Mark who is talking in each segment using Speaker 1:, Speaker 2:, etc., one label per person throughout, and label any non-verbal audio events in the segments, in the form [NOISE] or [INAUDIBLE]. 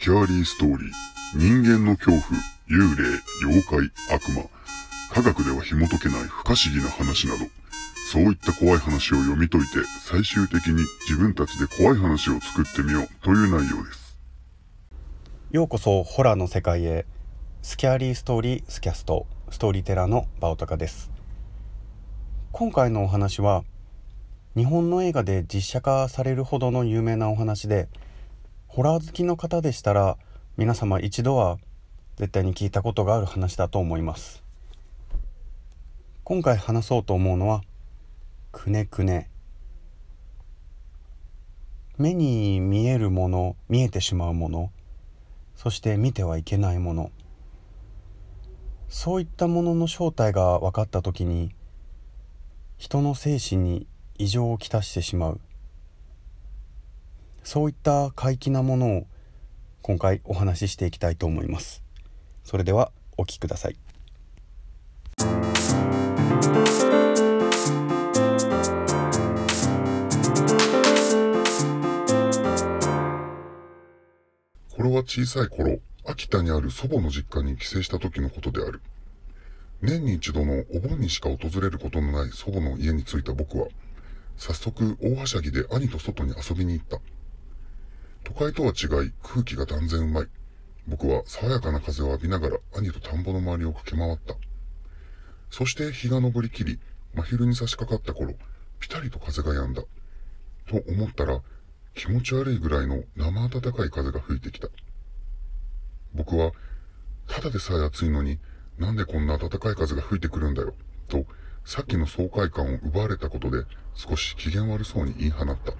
Speaker 1: キャーリーストーリー、人間の恐怖、幽霊、妖怪、悪魔、科学では紐解けない不可思議な話など、そういった怖い話を読み解いて、最終的に自分たちで怖い話を作ってみよう。という内容です。
Speaker 2: ようこそホラーの世界へ、スキャーリーストーリースキャスト、ストーリーテラーのバオタカです。今回のお話は、日本の映画で実写化されるほどの有名なお話で、ホラー好きの方でしたら皆様一度は絶対に聞いたことがある話だと思います。今回話そうと思うのはくねくね。目に見えるもの見えてしまうものそして見てはいけないもの。そういったものの正体が分かった時に人の精神に異常をきたしてしまう。そういった怪奇なものを今回お話ししていきたいと思います。それではお聞きください。
Speaker 1: これは小さい頃秋田にある祖母の実家に帰省した時のことである。年に一度のお盆にしか訪れることのない祖母の家に着いた僕は早速大はしゃぎで兄と外に遊びに行った。都会とは違い空気が断然うまい。僕は爽やかな風を浴びながら兄と田んぼの周りを駆け回った。そして日が昇りきり、真昼に差し掛かった頃、ぴたりと風が止んだ。と思ったら、気持ち悪いぐらいの生暖かい風が吹いてきた。僕は、ただでさえ暑いのに、なんでこんな暖かい風が吹いてくるんだよ、と、さっきの爽快感を奪われたことで、少し機嫌悪そうに言い放った。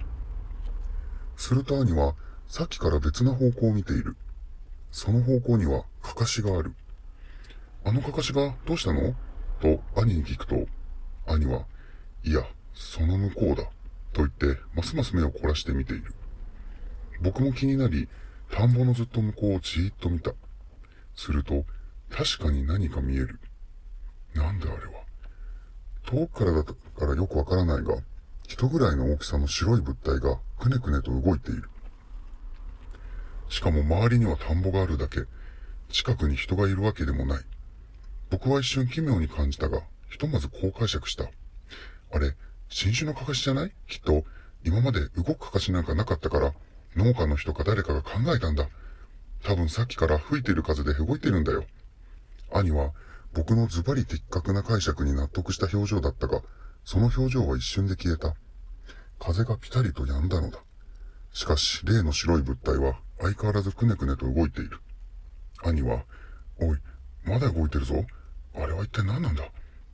Speaker 1: すると兄は、さっきから別な方向を見ている。その方向には、かかしがある。あのかかしがどうしたの？と兄に聞くと、兄は、いや、その向こうだ。と言って、ますます目を凝らして見ている。僕も気になり、田んぼのずっと向こうをじーっと見た。すると、確かに何か見える。なんであれは？遠くからだからよくわからないが、人ぐらいの大きさの白い物体がくねくねと動いている。しかも周りには田んぼがあるだけ、近くに人がいるわけでもない。僕は一瞬奇妙に感じたが、ひとまずこう解釈した。あれ、新種のカカシじゃない？きっと、今まで動くカカシなんかなかったから、農家の人か誰かが考えたんだ。多分さっきから吹いてる風で動いてるんだよ。兄は、僕のズバリ的確な解釈に納得した表情だったが、その表情は一瞬で消えた。風がピタリと止んだのだ。しかし、例の白い物体は相変わらずくねくねと動いている。兄は、おい、まだ動いてるぞ。あれは一体何なんだ？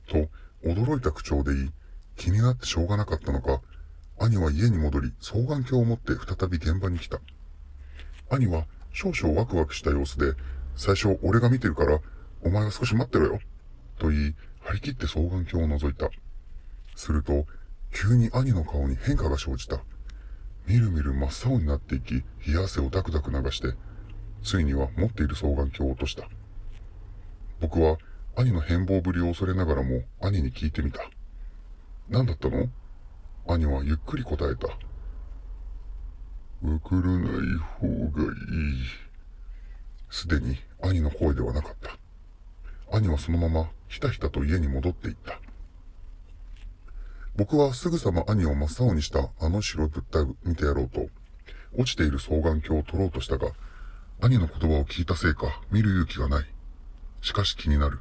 Speaker 1: と、驚いた口調で言い、気になってしょうがなかったのか、兄は家に戻り、双眼鏡を持って再び現場に来た。兄は少々ワクワクした様子で、最初俺が見てるから、お前は少し待ってろよ。と言い、張り切って双眼鏡を覗いた。すると、急に兄の顔に変化が生じた。みるみる真っ青になっていき、冷や汗をダクダク流して、ついには持っている双眼鏡を落とした。僕は兄の変貌ぶりを恐れながらも兄に聞いてみた。何だったの？兄はゆっくり答えた。わからない方がいい。すでに兄の声ではなかった。兄はそのままひたひたと家に戻っていった。僕はすぐさま兄を真っ青にしたあの白い物体を見てやろうと、落ちている双眼鏡を取ろうとしたが、兄の言葉を聞いたせいか見る勇気がない。しかし気になる。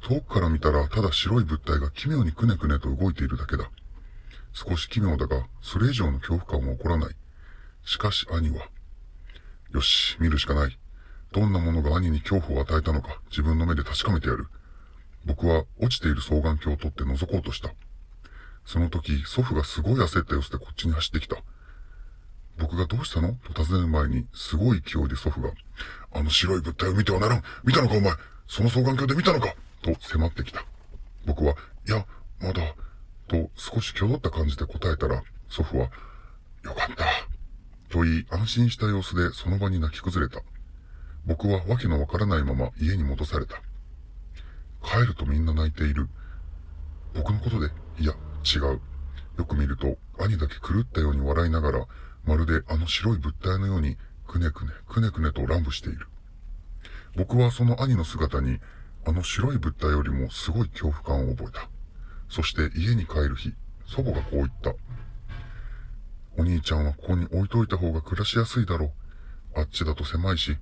Speaker 1: 遠くから見たらただ白い物体が奇妙にくねくねと動いているだけだ。少し奇妙だが、それ以上の恐怖感は起こらない。しかし兄は、よし、見るしかない。どんなものが兄に恐怖を与えたのか自分の目で確かめてやる。僕は落ちている双眼鏡を取って覗こうとした。その時、祖父がすごい焦った様子でこっちに走ってきた。僕がどうしたの？と尋ねる前に、すごい勢いで祖父が、あの白い物体を見てはならん見たのかお前？その双眼鏡で見たのか？と迫ってきた。僕は、いや、まだ、と少しきょどった感じで答えたら、祖父は、よかった。と言い、安心した様子でその場に泣き崩れた。僕はわけのわからないまま家に戻された。帰るとみんな泣いている。僕のことで、いや、違う。よく見ると、兄だけ狂ったように笑いながら、まるであの白い物体のようにくねくね、くねくねと乱舞している。僕はその兄の姿に、あの白い物体よりもすごい恐怖感を覚えた。そして家に帰る日、祖母がこう言った。お兄ちゃんはここに置いといた方が暮らしやすいだろう。あっちだと狭いし、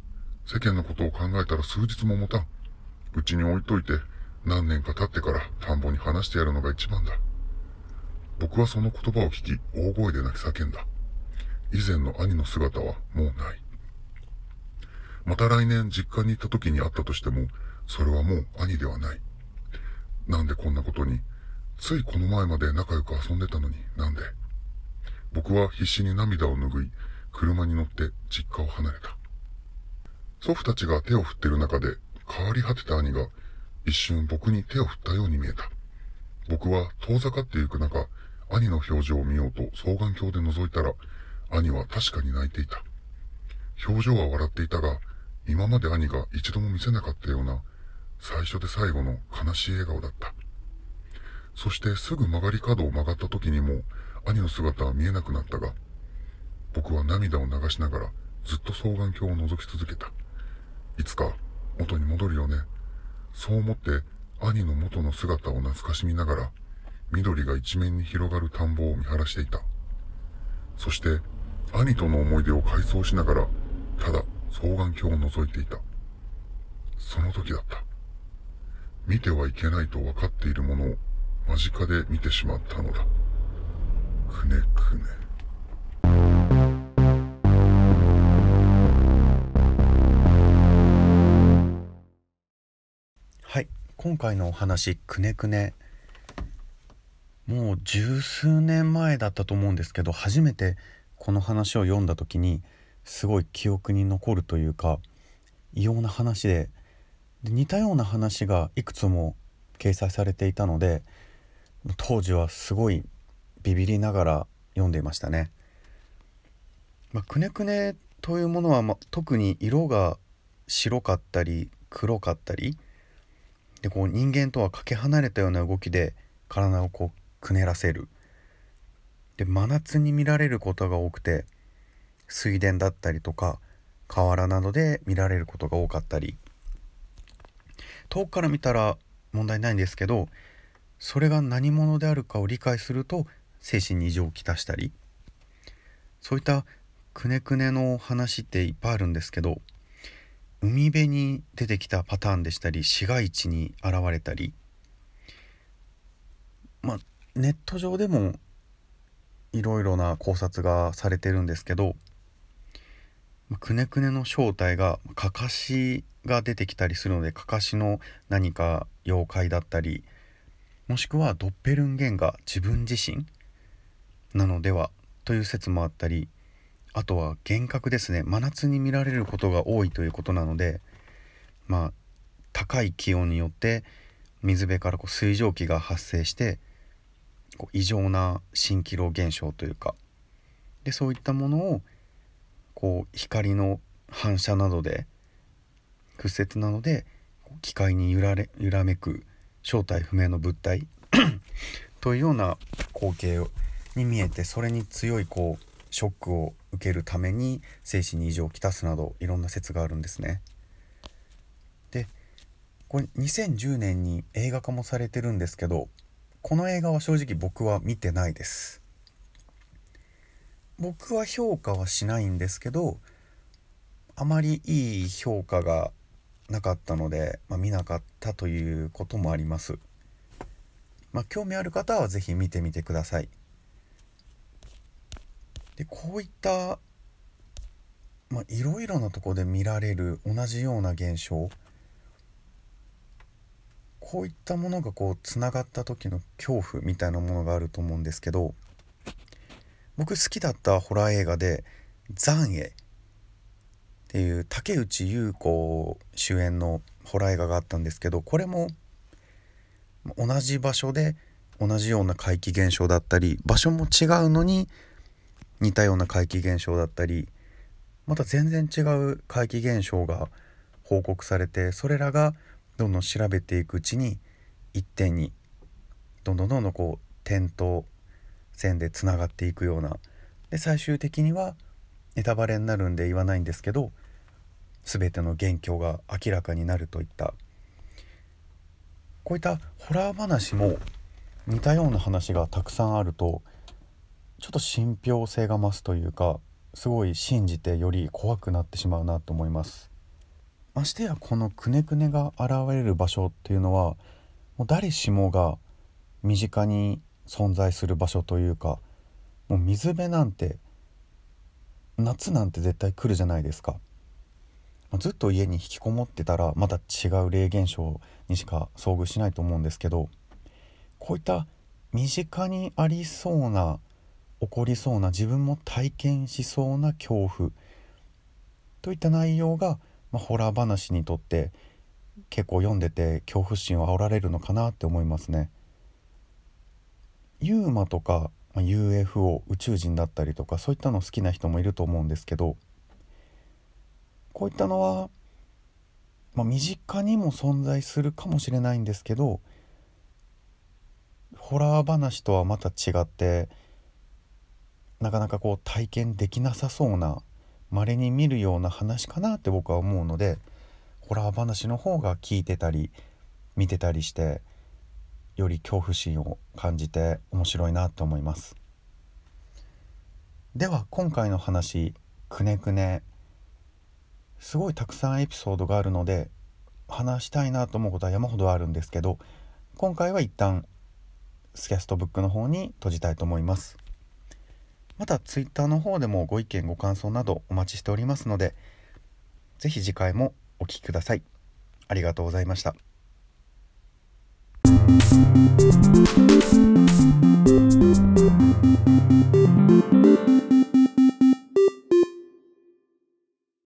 Speaker 1: 世間のことを考えたら数日も持たん。うちに置いといて、何年か経ってから田んぼに話してやるのが一番だ。僕はその言葉を聞き、大声で泣き叫んだ。以前の兄の姿はもうない。また来年実家に行った時に会ったとしても、それはもう兄ではない。なんでこんなことに、ついこの前まで仲良く遊んでたのになんで？僕は必死に涙を拭い、車に乗って実家を離れた。祖父たちが手を振ってる中で、変わり果てた兄が一瞬僕に手を振ったように見えた。僕は遠ざかってゆく中、兄の表情を見ようと双眼鏡で覗いたら、兄は確かに泣いていた。表情は笑っていたが、今まで兄が一度も見せなかったような、最初で最後の悲しい笑顔だった。そしてすぐ曲がり角を曲がった時にも、兄の姿は見えなくなったが、僕は涙を流しながらずっと双眼鏡を覗き続けた。いつか元に戻るよね。そう思って兄の元の姿を懐かしみながら、緑が一面に広がる田んぼを見晴らしていた。そして、兄との思い出を回想しながら、ただ双眼鏡を覗いていた。その時だった。見てはいけないと分かっているものを間近で見てしまったのだ。くねくね。
Speaker 2: はい今回のお話くねくねもう十数年前だったと思うんですけど初めてこの話を読んだ時にすごい記憶に残るというか異様な話でで似たような話がいくつも掲載されていたので当時はすごいビビりながら読んでいましたね。まあ、くねくねというものは、ま、特に色が白かったり黒かったりでこう人間とはかけ離れたような動きで体をこうくねらせる。で真夏に見られることが多くて水田だったりとか河原などで見られることが多かったり。遠くから見たら問題ないんですけどそれが何者であるかを理解すると精神に異常をきたしたり。そういったくねくねの話っていっぱいあるんですけど海辺に出てきたパターンでしたり市街地に現れたり。ネット上でもいろいろな考察がされてるんですけどくねくねの正体がかかしが出てきたりするのでかかしの何か妖怪だったりもしくはドッペルンゲンが自分自身なのではという説もあったりあとは幻覚ですね。真夏に見られることが多いということなのでまあ高い気温によって水辺からこう水蒸気が発生してこう異常な蜃気楼現象というかでそういったものをこう光の反射などで屈折などで機械に揺られ揺らめく正体不明の物体 [COUGHS] というような光景に見えてそれに強いこうショックを受けるために精神に異常をきたすなどいろんな説があるんですね。でこれ2010年に映画化もされてるんですけどこの映画は正直僕は見てないです。僕は評価はしないんですけどあまりいい評価がなかったので、まあ、見なかったということもあります。まあ、興味ある方は是非見てみてください。でこういったまあいろいろなとこで見られる同じような現象こういったものがこうつながった時の恐怖みたいなものがあると思うんですけど僕好きだったホラー映画で「残影」っていう竹内優子主演のホラー映画があったんですけどこれも同じ場所で同じような怪奇現象だったり場所も違うのに似たような怪奇現象だったりまた全然違う怪奇現象が報告されてそれらがどんどん調べていくうちに一点にどんどんどんどんこう点と線でつながっていくような。で最終的にはネタバレになるんで言わないんですけど全ての元凶が明らかになるといった。こういったホラー話も似たような話がたくさんあるとちょっと信憑性が増すというかすごい信じてより怖くなってしまうなと思います。ましてやこのくねくねが現れる場所っていうのはもう誰しもが身近に存在する場所というかもう水辺なんて夏なんて絶対来るじゃないですか。ずっと家に引きこもってたらまた違う霊現象にしか遭遇しないと思うんですけどこういった身近にありそうな起こりそうな自分も体験しそうな恐怖といった内容が、まあ、ホラー話にとって結構読んでて恐怖心を煽られるのかなって思いますね。ユーマとか、まあ、UFO 宇宙人だったりとかそういったの好きな人もいると思うんですけどこういったのは、まあ、身近にも存在するかもしれないんですけどホラー話とはまた違ってなかなかこう体験できなさそうな稀に見るような話かなって僕は思うのでホラー話の方が聞いてたり見てたりしてより恐怖心を感じて面白いなと思います。では今回の話くねくね。すごいたくさんエピソードがあるので話したいなと思うことは山ほどあるんですけど今回は一旦スキャストブックの方に閉じたいと思います。また Twitter の方でもご意見ご感想などお待ちしておりますのでぜひ次回もお聴きください。ありがとうございました。